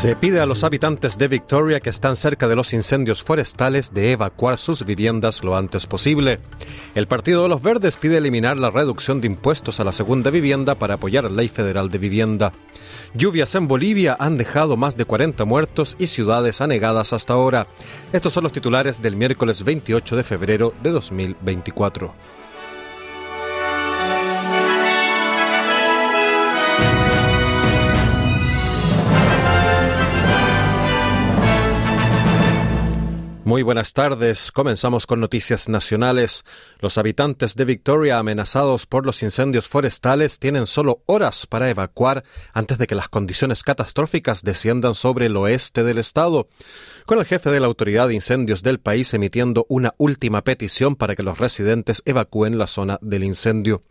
Se pide a los habitantes de Victoria que están cerca de los incendios forestales de evacuar sus viviendas lo antes posible. El Partido de los Verdes pide eliminar la reducción de impuestos a la segunda vivienda para apoyar la Ley Federal de Vivienda. Lluvias en Bolivia han dejado más de 40 muertos y ciudades anegadas hasta ahora. Estos son los titulares del miércoles 28 de febrero de 2024. Muy buenas tardes. Comenzamos con noticias nacionales. Los habitantes de Victoria amenazados por los incendios forestales tienen solo horas para evacuar antes de que las condiciones catastróficas desciendan sobre el oeste del estado, con el jefe de la Autoridad de Incendios del país emitiendo una última petición para que los residentes evacúen la zona del incendio.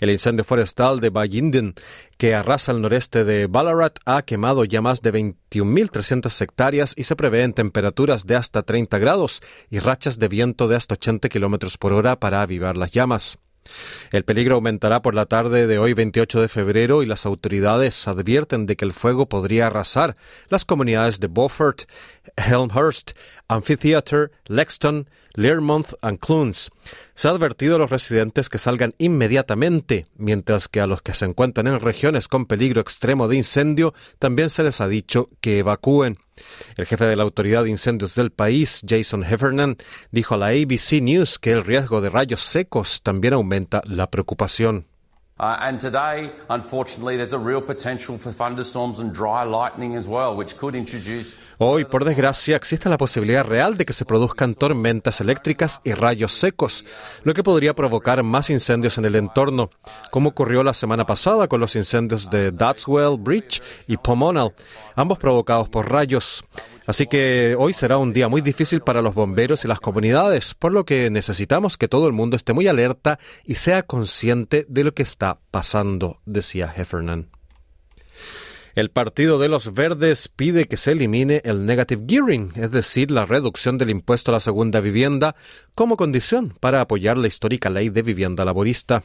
El incendio forestal de Bayinden, que arrasa el noreste de Ballarat, ha quemado ya más de 21.300 hectáreas y se prevén temperaturas de hasta 30 grados y rachas de viento de hasta 80 kilómetros por hora para avivar las llamas. El peligro aumentará por la tarde de hoy 28 de febrero y las autoridades advierten de que el fuego podría arrasar las comunidades de Beaufort, Helmhurst, Amphitheatre, Lexton, Learmonth y Clunes. Se ha advertido a los residentes que salgan inmediatamente, mientras que a los que se encuentran en regiones con peligro extremo de incendio también se les ha dicho que evacúen. El jefe de la Autoridad de Incendios del país, Jason Heffernan, dijo a la ABC News que el riesgo de rayos secos también aumenta la preocupación. Hoy, por desgracia, existe la posibilidad real de que se produzcan tormentas eléctricas y rayos secos, lo que podría provocar más incendios en el entorno, como ocurrió la semana pasada con los incendios de Datswell Bridge y Pomonal, ambos provocados por rayos. Así que hoy será un día muy difícil para los bomberos y las comunidades, por lo que necesitamos que todo el mundo esté muy alerta y sea consciente de lo que está pasando, decía Heffernan. El Partido de los Verdes pide que se elimine el negative gearing, es decir, la reducción del impuesto a la segunda vivienda, como condición para apoyar la histórica ley de vivienda laborista.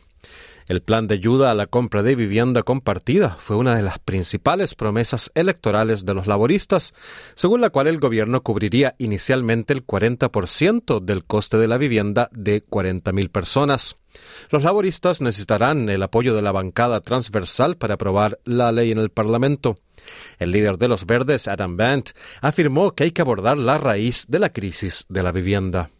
El plan de ayuda a la compra de vivienda compartida fue una de las principales promesas electorales de los laboristas, según la cual el gobierno cubriría inicialmente el 40% del coste de la vivienda de 40.000 personas. Los laboristas necesitarán el apoyo de la bancada transversal para aprobar la ley en el Parlamento. El líder de los verdes, Adam Bant, afirmó que hay que abordar la raíz de la crisis de la vivienda.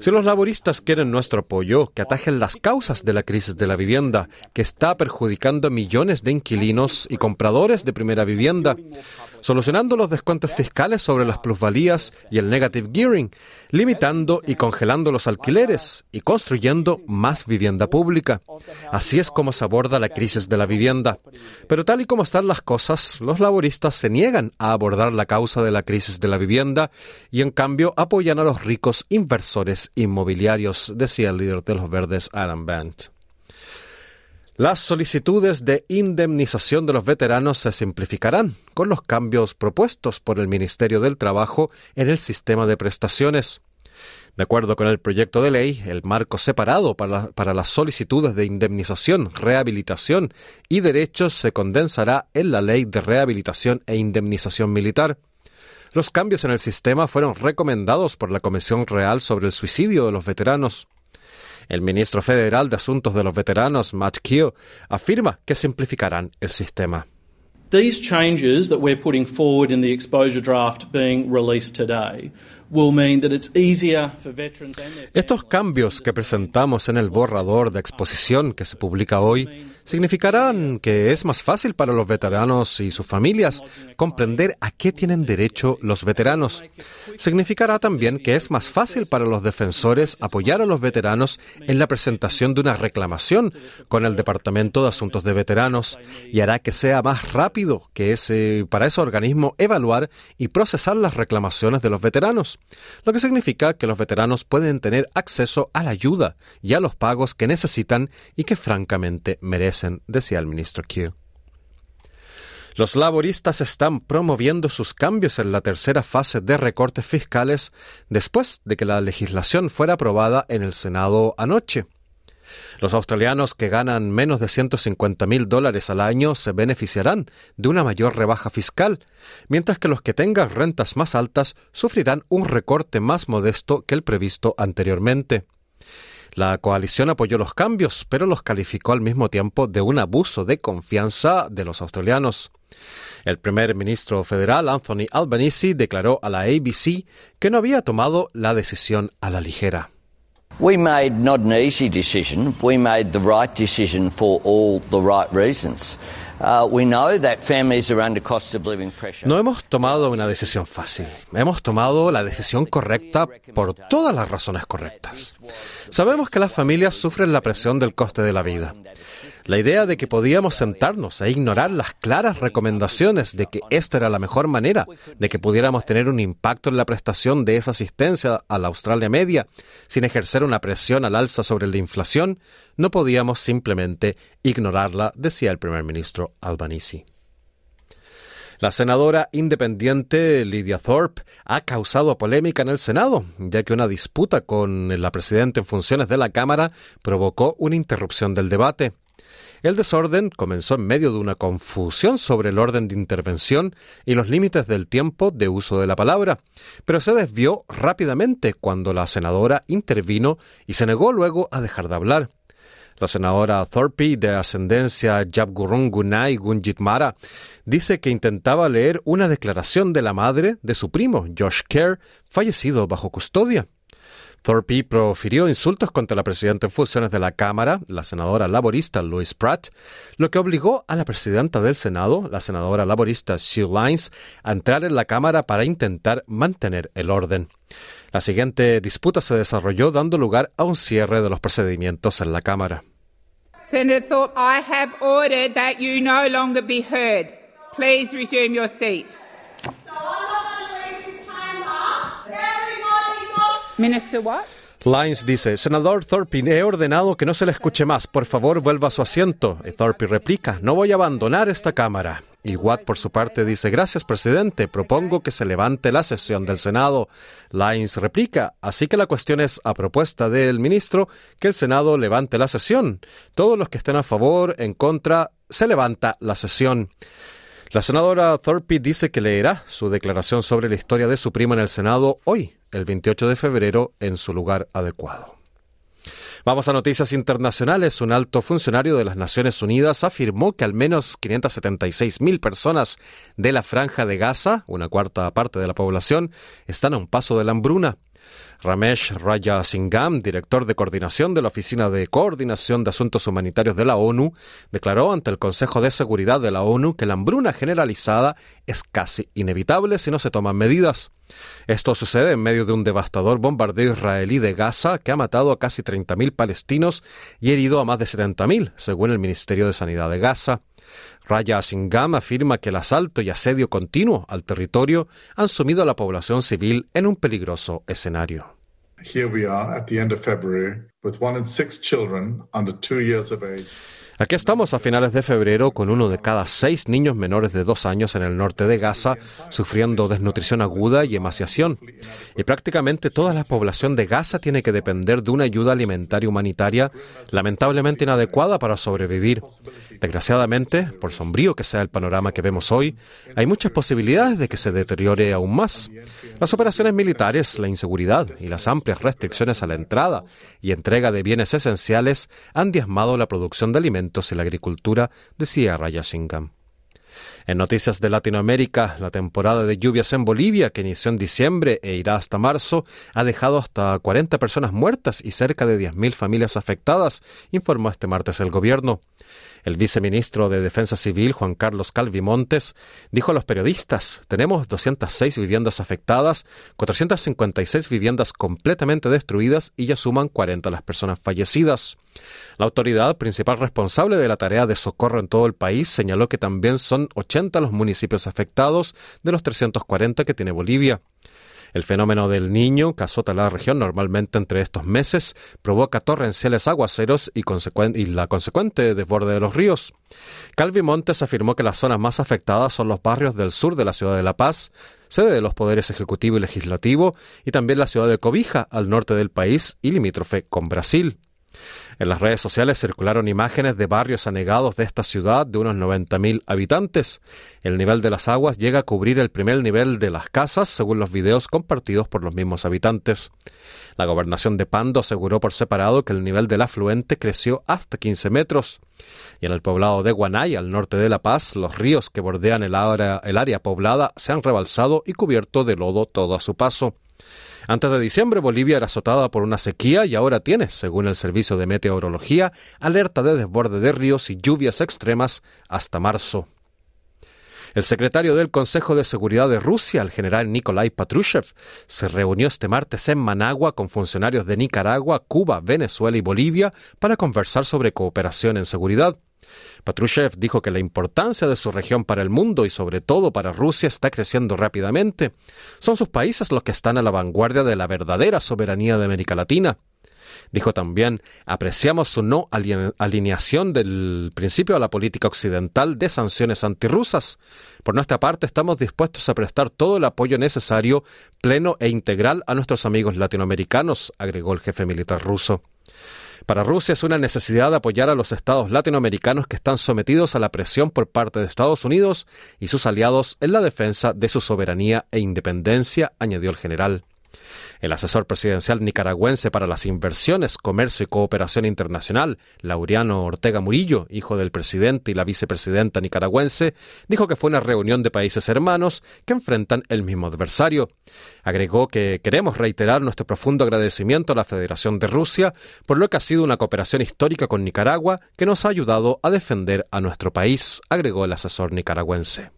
Si los laboristas quieren nuestro apoyo, que atajen las causas de la crisis de la vivienda, que está perjudicando a millones de inquilinos y compradores de primera vivienda, solucionando los descuentos fiscales sobre las plusvalías y el negative gearing, limitando y congelando los alquileres y construyendo más vivienda pública. Así es como se aborda la crisis de la vivienda. Pero tal y como están las cosas, los laboristas se niegan a abordar la causa de la crisis de la vivienda y en cambio apoyan a los ricos inversores inmobiliarios, decía el líder de los verdes Adam Bant. Las solicitudes de indemnización de los veteranos se simplificarán con los cambios propuestos por el Ministerio del Trabajo en el sistema de prestaciones. De acuerdo con el proyecto de ley, el marco separado para, para, las solicitudes de indemnización, rehabilitación y derechos se condensará en la Ley de Rehabilitación e Indemnización Militar. Los cambios en el sistema fueron recomendados por la Comisión Real sobre el Suicidio de los Veteranos. El ministro federal de Asuntos de los Veteranos, Matt Keogh, afirma que simplificarán el sistema. These changes that we're putting forward in the exposure draft being released today estos cambios que presentamos en el borrador de exposición que se publica hoy significarán que es más fácil para los veteranos y sus familias comprender a qué tienen derecho los veteranos. Significará también que es más fácil para los defensores apoyar a los veteranos en la presentación de una reclamación con el Departamento de Asuntos de Veteranos y hará que sea más rápido que ese, para ese organismo evaluar y procesar las reclamaciones de los veteranos, lo que significa que los veteranos pueden tener acceso a la ayuda y a los pagos que necesitan y que francamente merecen, decía el ministro Q. Los laboristas están promoviendo sus cambios en la tercera fase de recortes fiscales después de que la legislación fuera aprobada en el Senado anoche. Los australianos que ganan menos de 150 mil dólares al año se beneficiarán de una mayor rebaja fiscal, mientras que los que tengan rentas más altas sufrirán un recorte más modesto que el previsto anteriormente. La coalición apoyó los cambios, pero los calificó al mismo tiempo de un abuso de confianza de los australianos. El primer ministro federal, Anthony Albanese, declaró a la ABC que no había tomado la decisión a la ligera. We made not an easy decision. We made the right decision for all the right reasons. No hemos tomado una decisión fácil. Hemos tomado la decisión correcta por todas las razones correctas. Sabemos que las familias sufren la presión del coste de la vida. La idea de que podíamos sentarnos e ignorar las claras recomendaciones de que esta era la mejor manera de que pudiéramos tener un impacto en la prestación de esa asistencia a la Australia media sin ejercer una presión al alza sobre la inflación, no podíamos simplemente ignorarla, decía el primer ministro Albanese. La senadora independiente Lydia Thorpe ha causado polémica en el Senado, ya que una disputa con la presidenta en funciones de la Cámara provocó una interrupción del debate. El desorden comenzó en medio de una confusión sobre el orden de intervención y los límites del tiempo de uso de la palabra, pero se desvió rápidamente cuando la senadora intervino y se negó luego a dejar de hablar. La senadora Thorpe, de ascendencia Yabgurungunai Gunjitmara, dice que intentaba leer una declaración de la madre de su primo, Josh Kerr, fallecido bajo custodia. Thorpe profirió insultos contra la presidenta en funciones de la Cámara, la senadora laborista Louise Pratt, lo que obligó a la presidenta del Senado, la senadora laborista Sue Lines, a entrar en la Cámara para intentar mantener el orden. La siguiente disputa se desarrolló dando lugar a un cierre de los procedimientos en la Cámara. Senator Thorpe, I have ordered that you no longer be heard. Please resume your seat. Minister what? Lines dice, Senador Thorpe, he ordenado que no se le escuche más. Por favor, vuelva a su asiento. Y Thorpe replica, no voy a abandonar esta Cámara. Y Watt, por su parte, dice, gracias, presidente. Propongo que se levante la sesión del Senado. Lines replica, así que la cuestión es, a propuesta del ministro, que el Senado levante la sesión. Todos los que estén a favor, en contra, se levanta la sesión. La senadora Thorpe dice que leerá su declaración sobre la historia de su primo en el Senado hoy, el 28 de febrero en su lugar adecuado. Vamos a noticias internacionales. Un alto funcionario de las Naciones Unidas afirmó que al menos 576 mil personas de la franja de Gaza, una cuarta parte de la población, están a un paso de la hambruna. Ramesh Raya Singham, director de coordinación de la Oficina de Coordinación de Asuntos Humanitarios de la ONU, declaró ante el Consejo de Seguridad de la ONU que la hambruna generalizada es casi inevitable si no se toman medidas. Esto sucede en medio de un devastador bombardeo israelí de Gaza que ha matado a casi 30.000 palestinos y herido a más de 70.000, según el Ministerio de Sanidad de Gaza. Raya Singham afirma que el asalto y asedio continuo al territorio han sumido a la población civil en un peligroso escenario. Here we are at the end of February with one in six children under two years of age Aquí estamos a finales de febrero con uno de cada seis niños menores de dos años en el norte de Gaza sufriendo desnutrición aguda y emaciación. Y prácticamente toda la población de Gaza tiene que depender de una ayuda alimentaria humanitaria lamentablemente inadecuada para sobrevivir. Desgraciadamente, por sombrío que sea el panorama que vemos hoy, hay muchas posibilidades de que se deteriore aún más. Las operaciones militares, la inseguridad y las amplias restricciones a la entrada y entrega de bienes esenciales han diezmado la producción de alimentos y la agricultura, decía. En noticias de Latinoamérica, la temporada de lluvias en Bolivia, que inició en diciembre e irá hasta marzo, ha dejado hasta 40 personas muertas y cerca de 10.000 familias afectadas, informó este martes el gobierno. El viceministro de Defensa Civil, Juan Carlos Calvimontes, dijo a los periodistas, tenemos 206 viviendas afectadas, 456 viviendas completamente destruidas y ya suman 40 las personas fallecidas. La autoridad principal responsable de la tarea de socorro en todo el país señaló que también son 80 los municipios afectados de los 340 que tiene Bolivia. El fenómeno del niño que azota la región normalmente entre estos meses provoca torrenciales aguaceros y, la consecuente desborde de los ríos. Calvi Montes afirmó que las zonas más afectadas son los barrios del sur de la ciudad de La Paz, sede de los poderes ejecutivo y legislativo, y también la ciudad de Cobija, al norte del país y limítrofe con Brasil. En las redes sociales circularon imágenes de barrios anegados de esta ciudad de unos 90.000 habitantes. El nivel de las aguas llega a cubrir el primer nivel de las casas, según los videos compartidos por los mismos habitantes. La gobernación de Pando aseguró por separado que el nivel del afluente creció hasta 15 metros. Y en el poblado de Guanay, al norte de La Paz, los ríos que bordean el área, el área poblada se han rebalsado y cubierto de lodo todo a su paso. Antes de diciembre, Bolivia era azotada por una sequía y ahora tiene, según el Servicio de Meteorología, alerta de desborde de ríos y lluvias extremas hasta marzo. El secretario del Consejo de Seguridad de Rusia, el general Nikolai Patrushev, se reunió este martes en Managua con funcionarios de Nicaragua, Cuba, Venezuela y Bolivia para conversar sobre cooperación en seguridad. Patrushev dijo que la importancia de su región para el mundo y sobre todo para Rusia está creciendo rápidamente. Son sus países los que están a la vanguardia de la verdadera soberanía de América Latina. Dijo también, apreciamos su no alineación del principio a la política occidental de sanciones antirrusas. Por nuestra parte, estamos dispuestos a prestar todo el apoyo necesario, pleno e integral a nuestros amigos latinoamericanos, agregó el jefe militar ruso. Para Rusia es una necesidad apoyar a los estados latinoamericanos que están sometidos a la presión por parte de Estados Unidos y sus aliados en la defensa de su soberanía e independencia, añadió el general. El asesor presidencial nicaragüense para las inversiones, comercio y cooperación internacional, Laureano Ortega Murillo, hijo del presidente y la vicepresidenta nicaragüense, dijo que fue una reunión de países hermanos que enfrentan el mismo adversario. Agregó que queremos reiterar nuestro profundo agradecimiento a la Federación de Rusia por lo que ha sido una cooperación histórica con Nicaragua que nos ha ayudado a defender a nuestro país, agregó el asesor nicaragüense.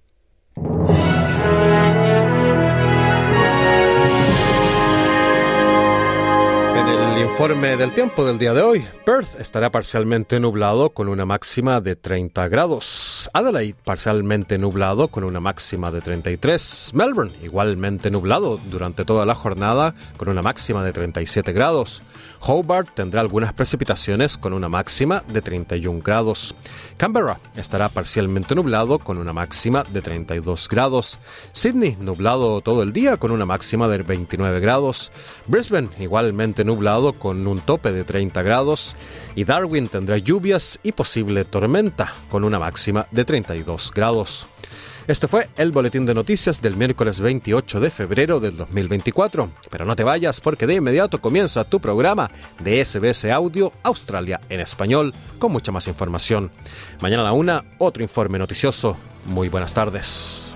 Informe del tiempo del día de hoy. Perth estará parcialmente nublado con una máxima de 30 grados. Adelaide parcialmente nublado con una máxima de 33. Melbourne igualmente nublado durante toda la jornada con una máxima de 37 grados. Hobart tendrá algunas precipitaciones con una máxima de 31 grados. Canberra estará parcialmente nublado con una máxima de 32 grados. Sydney nublado todo el día con una máxima de 29 grados. Brisbane igualmente nublado con un tope de 30 grados. Y Darwin tendrá lluvias y posible tormenta con una máxima de 32 grados. Este fue el boletín de noticias del miércoles 28 de febrero del 2024. Pero no te vayas porque de inmediato comienza tu programa de SBS Audio Australia en español con mucha más información. Mañana a la una, otro informe noticioso. Muy buenas tardes.